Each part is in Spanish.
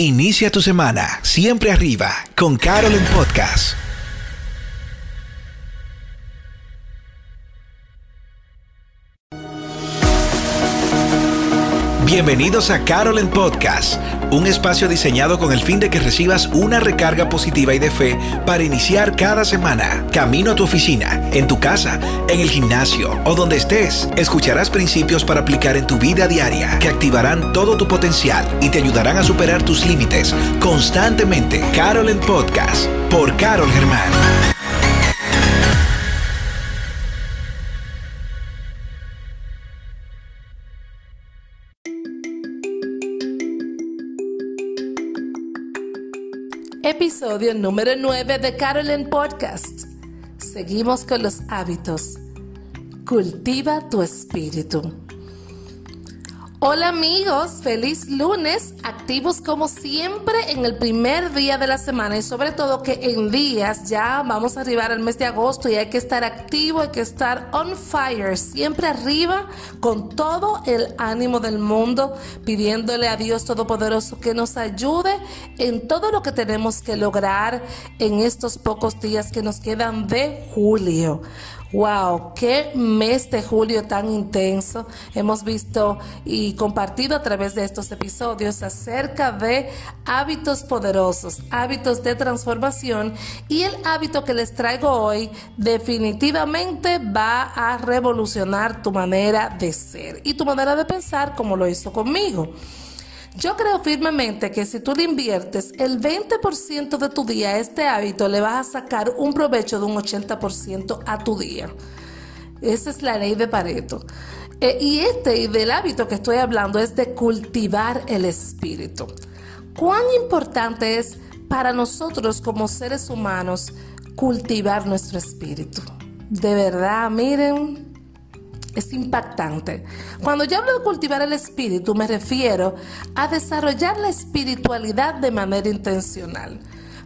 Inicia tu semana siempre arriba con Carol en Podcast. Bienvenidos a Carol en Podcast, un espacio diseñado con el fin de que recibas una recarga positiva y de fe para iniciar cada semana. Camino a tu oficina, en tu casa, en el gimnasio o donde estés, escucharás principios para aplicar en tu vida diaria que activarán todo tu potencial y te ayudarán a superar tus límites constantemente. Carol en Podcast, por Carol Germán. Episodio número 9 de Carolyn Podcast. Seguimos con los hábitos. Cultiva tu espíritu. Hola amigos, feliz lunes, activos como siempre en el primer día de la semana y sobre todo que en días ya vamos a arribar al mes de agosto y hay que estar activo, hay que estar on fire, siempre arriba con todo el ánimo del mundo, pidiéndole a Dios Todopoderoso que nos ayude en todo lo que tenemos que lograr en estos pocos días que nos quedan de julio. Wow, qué mes de julio tan intenso. Hemos visto y compartido a través de estos episodios acerca de hábitos poderosos, hábitos de transformación y el hábito que les traigo hoy definitivamente va a revolucionar tu manera de ser y tu manera de pensar como lo hizo conmigo. Yo creo firmemente que si tú le inviertes el 20% de tu día a este hábito, le vas a sacar un provecho de un 80% a tu día. Esa es la ley de Pareto. Eh, y este y del hábito que estoy hablando es de cultivar el espíritu. ¿Cuán importante es para nosotros como seres humanos cultivar nuestro espíritu? De verdad, miren, es impactante. Cuando yo hablo de cultivar el espíritu, me refiero a desarrollar la espiritualidad de manera intencional.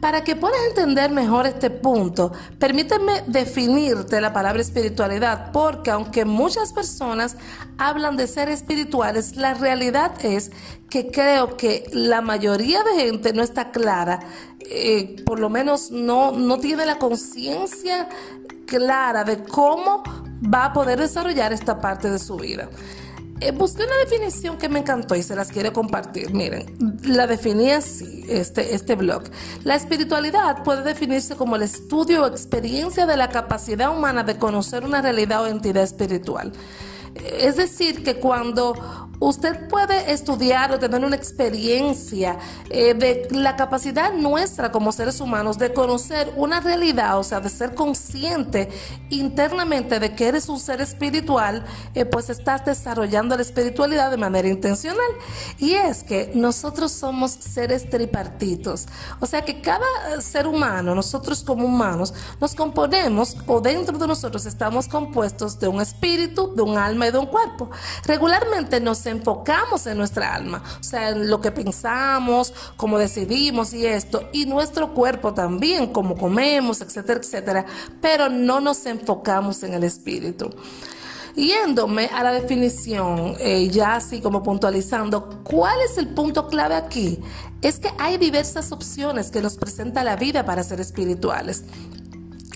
Para que puedas entender mejor este punto, permíteme definirte la palabra espiritualidad, porque aunque muchas personas hablan de ser espirituales, la realidad es que creo que la mayoría de gente no está clara, eh, por lo menos no, no tiene la conciencia clara de cómo va a poder desarrollar esta parte de su vida. Eh, busqué una definición que me encantó y se las quiero compartir. Miren, la definí así, este, este blog. La espiritualidad puede definirse como el estudio o experiencia de la capacidad humana de conocer una realidad o entidad espiritual. Es decir, que cuando Usted puede estudiar o tener una experiencia eh, de la capacidad nuestra como seres humanos de conocer una realidad, o sea, de ser consciente internamente de que eres un ser espiritual, eh, pues estás desarrollando la espiritualidad de manera intencional. Y es que nosotros somos seres tripartitos, o sea que cada ser humano, nosotros como humanos, nos componemos o dentro de nosotros estamos compuestos de un espíritu, de un alma y de un cuerpo. Regularmente nos enfocamos en nuestra alma, o sea, en lo que pensamos, cómo decidimos y esto, y nuestro cuerpo también, cómo comemos, etcétera, etcétera, pero no nos enfocamos en el espíritu. Yéndome a la definición, eh, ya así como puntualizando, ¿cuál es el punto clave aquí? Es que hay diversas opciones que nos presenta la vida para ser espirituales.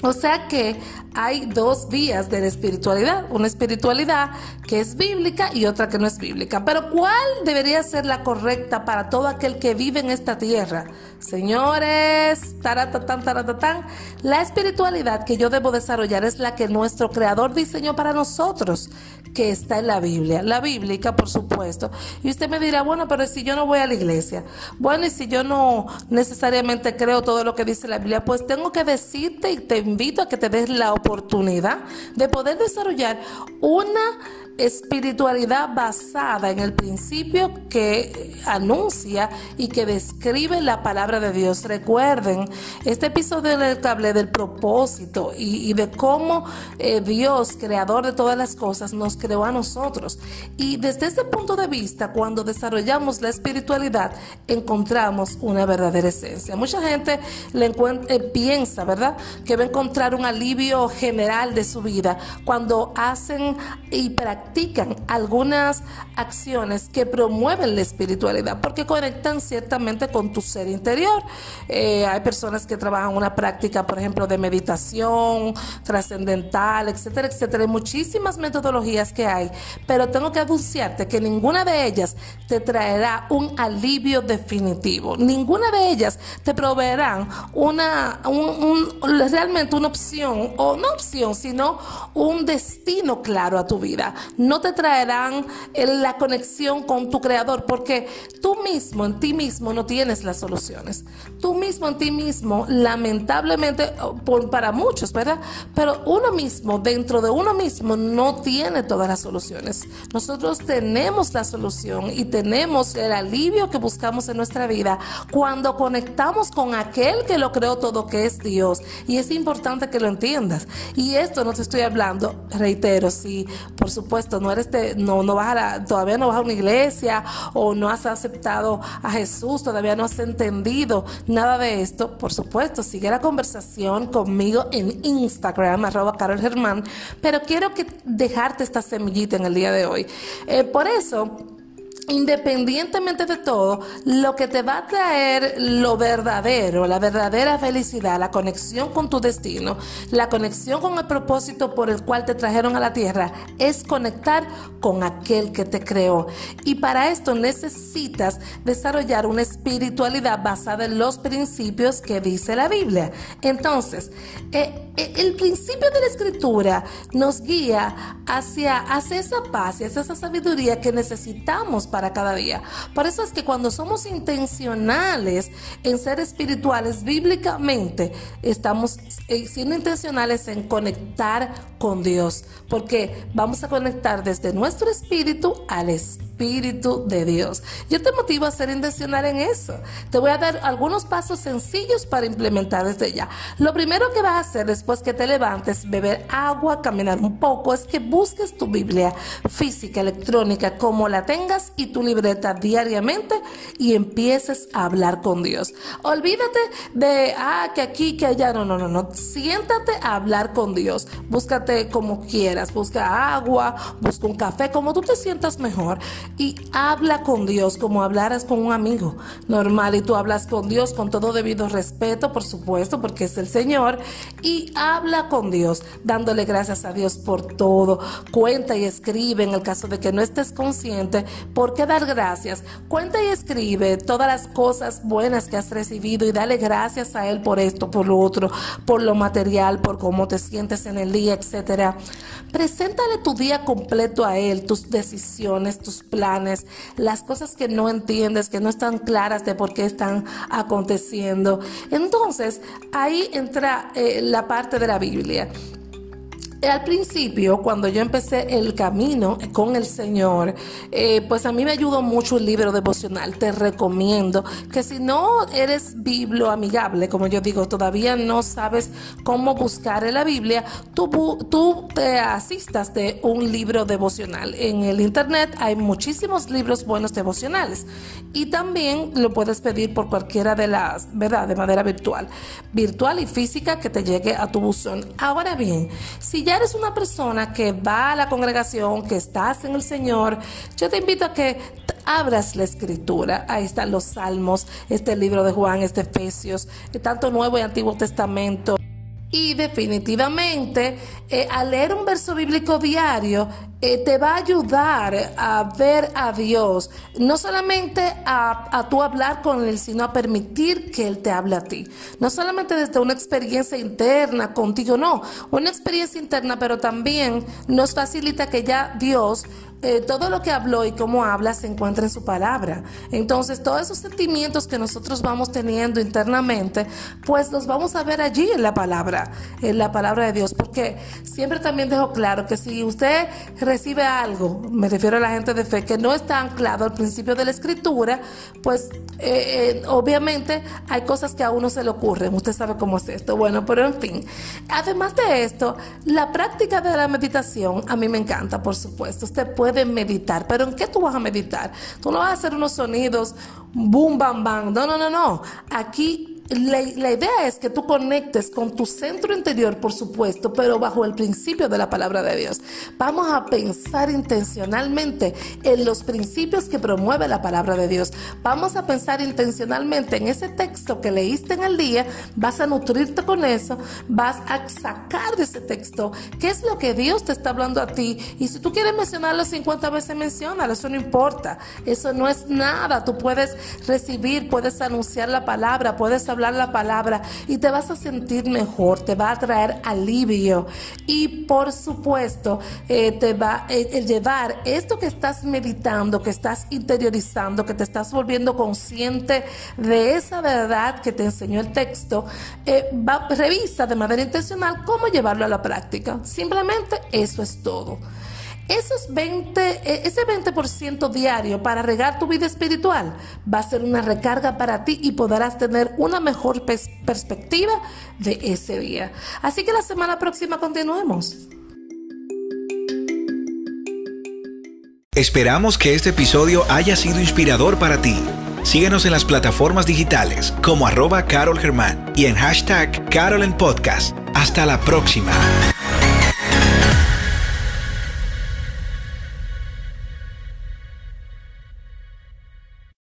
O sea que hay dos vías de la espiritualidad, una espiritualidad que es bíblica y otra que no es bíblica. Pero ¿cuál debería ser la correcta para todo aquel que vive en esta tierra? Señores, taratatán, taratatán, la espiritualidad que yo debo desarrollar es la que nuestro creador diseñó para nosotros, que está en la Biblia, la bíblica, por supuesto. Y usted me dirá, bueno, pero si yo no voy a la iglesia, bueno, y si yo no necesariamente creo todo lo que dice la Biblia, pues tengo que decirte y te invito a que te des la oportunidad de poder desarrollar una espiritualidad basada en el principio que anuncia y que describe la palabra de Dios. Recuerden, este episodio del hablé del propósito y, de cómo eh, Dios, creador de todas las cosas, nos creó a nosotros. Y desde ese punto de vista, cuando desarrollamos la espiritualidad, encontramos una verdadera esencia. Mucha gente le eh, piensa, ¿verdad?, que va a encontrar un alivio general de su vida cuando hacen y practican practican algunas acciones que promueven la espiritualidad porque conectan ciertamente con tu ser interior. Eh, hay personas que trabajan una práctica, por ejemplo, de meditación trascendental, etcétera, etcétera. Hay muchísimas metodologías que hay, pero tengo que anunciarte que ninguna de ellas te traerá un alivio definitivo. Ninguna de ellas te proveerán una, realmente una opción, o no opción, sino un destino claro a tu vida. No te traerán la conexión con tu creador, porque tú mismo, en ti mismo, no tienes las soluciones. Tú mismo, en ti mismo, lamentablemente, para muchos, ¿verdad? Pero uno mismo, dentro de uno mismo, no tiene todas las soluciones. Nosotros tenemos la solución y tenemos el alivio que buscamos en nuestra vida cuando conectamos con aquel que lo creó todo, que es Dios. Y es importante que lo entiendas. Y esto no te estoy hablando, reitero, si por supuesto no eres de, no, no vas a todavía no vas a una iglesia o no has aceptado a Jesús, todavía no has entendido nada de esto, por supuesto, sigue la conversación conmigo en Instagram, arroba Carol Germán, pero quiero que dejarte esta semillita en el día de hoy. Eh, por eso, independientemente de todo, lo que te va a traer lo verdadero, la verdadera felicidad, la conexión con tu destino, la conexión con el propósito por el cual te trajeron a la tierra, es conectar con aquel que te creó. Y para esto necesitas desarrollar una espiritualidad basada en los principios que dice la Biblia. Entonces, eh, eh, el principio de la escritura nos guía hacia, hacia esa paz y hacia esa sabiduría que necesitamos para cada día. Por eso es que cuando somos intencionales en ser espirituales bíblicamente, estamos eh, siendo intencionales en conectar con Dios, porque vamos a conectar desde nuestro espíritu al espíritu de Dios. Yo te motivo a ser intencional en eso. Te voy a dar algunos pasos sencillos para implementar desde ya. Lo primero que vas a hacer después que te levantes, beber agua, caminar un poco, es que busques tu Biblia física, electrónica, como la tengas y tu libreta diariamente y empieces a hablar con Dios. Olvídate de, ah, que aquí, que allá. No, no, no, no. Siéntate a hablar con Dios. Búscate como quieras. Busca agua, busca un café, como tú te sientas mejor. Y habla con Dios como hablaras con un amigo normal. Y tú hablas con Dios con todo debido respeto, por supuesto, porque es el Señor. Y habla con Dios, dándole gracias a Dios por todo. Cuenta y escribe en el caso de que no estés consciente. ¿Por qué dar gracias? Cuenta y escribe todas las cosas buenas que has recibido y dale gracias a Él por esto, por lo otro, por lo material, por cómo te sientes en el día, etcétera. Preséntale tu día completo a Él, tus decisiones, tus planes, las cosas que no entiendes, que no están claras de por qué están aconteciendo. Entonces, ahí entra eh, la parte de la Biblia. Al principio, cuando yo empecé el camino con el Señor, eh, pues a mí me ayudó mucho el libro devocional. Te recomiendo que si no eres biblo amigable, como yo digo, todavía no sabes cómo buscar en la Biblia, tú, tú te asistas de un libro devocional. En el Internet hay muchísimos libros buenos devocionales y también lo puedes pedir por cualquiera de las, ¿verdad? De manera virtual, virtual y física que te llegue a tu buzón. Ahora bien, si ya eres una persona que va a la congregación, que estás en el Señor, yo te invito a que abras la escritura. Ahí están los salmos, este libro de Juan, este Efesios, tanto Nuevo y Antiguo Testamento. Y definitivamente, eh, al leer un verso bíblico diario, eh, te va a ayudar a ver a Dios, no solamente a, a tú hablar con Él, sino a permitir que Él te hable a ti. No solamente desde una experiencia interna contigo, no, una experiencia interna, pero también nos facilita que ya Dios eh, todo lo que habló y cómo habla se encuentra en su palabra. Entonces, todos esos sentimientos que nosotros vamos teniendo internamente, pues los vamos a ver allí en la palabra, en la palabra de Dios. Porque siempre también dejo claro que si usted recibe algo, me refiero a la gente de fe, que no está anclado al principio de la escritura, pues eh, eh, obviamente hay cosas que a uno se le ocurren. Usted sabe cómo es esto. Bueno, pero en fin. Además de esto, la práctica de la meditación a mí me encanta, por supuesto. Usted puede de meditar. Pero ¿en qué tú vas a meditar? Tú no vas a hacer unos sonidos boom, bam, bam. No, no, no, no. Aquí la, idea es que tú conectes con tu centro interior, por supuesto, pero bajo el principio de la palabra de Dios. Vamos a pensar intencionalmente en los principios que promueve la palabra de Dios. Vamos a pensar intencionalmente en ese texto que leíste en el día, vas a nutrirte con eso, vas a sacar de ese texto qué es lo que Dios te está hablando a ti. Y si tú quieres mencionarlo 50 veces, mencionalo, eso no importa, eso no es nada. Tú puedes recibir, puedes anunciar la palabra, puedes hablar la palabra y te vas a sentir mejor, te va a traer alivio y por supuesto eh, te va a eh, llevar esto que estás meditando, que estás interiorizando, que te estás volviendo consciente de esa verdad que te enseñó el texto, eh, revisa de manera intencional cómo llevarlo a la práctica. Simplemente eso es todo. Esos 20, e, ese 20% diario para regar tu vida espiritual va a ser una recarga para ti y podrás tener una mejor perspectiva de ese día. Así que la semana próxima continuemos. Esperamos que este episodio haya sido inspirador para ti. Síguenos en las plataformas digitales como arroba Carol Germán y en hashtag Carol en Podcast. Hasta la próxima.